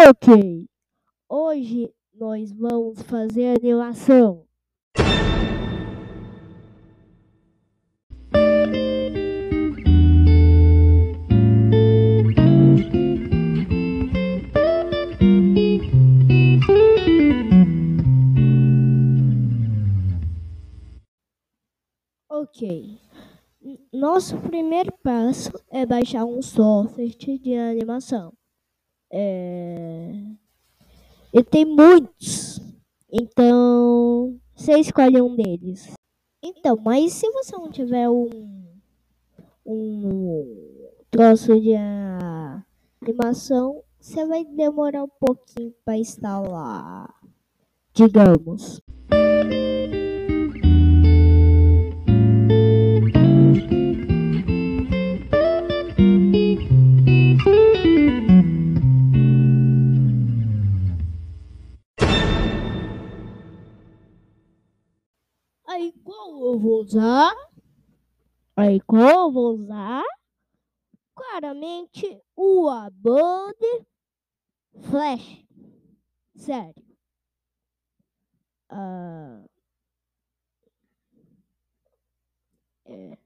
Ok, hoje nós vamos fazer animação. Ok, nosso primeiro passo é baixar um software de animação. É... Tem muitos, então você escolhe um deles. Então, mas se você não tiver um, um troço de animação, você vai demorar um pouquinho para instalar, digamos. Aí qual eu vou usar? Aí qual eu vou usar? Claramente o Abode Flash. Sério. Ah, é.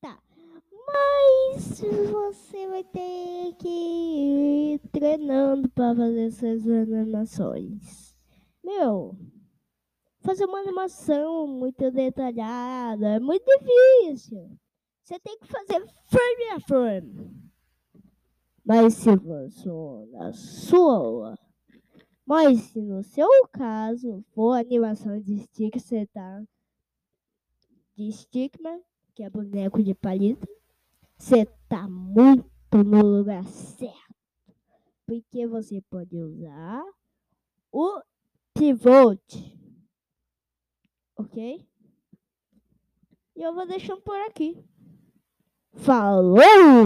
Tá. Mas você vai ter que ir treinando para fazer essas animações. Meu, fazer uma animação muito detalhada é muito difícil. Você tem que fazer frame a frame. Mas se for na sua, mas se no seu caso for animação de stick, você tá de stickman, que é boneco de palito, você tá muito no lugar certo. Porque você pode usar o pivot ok? E eu vou deixando por aqui. Falou!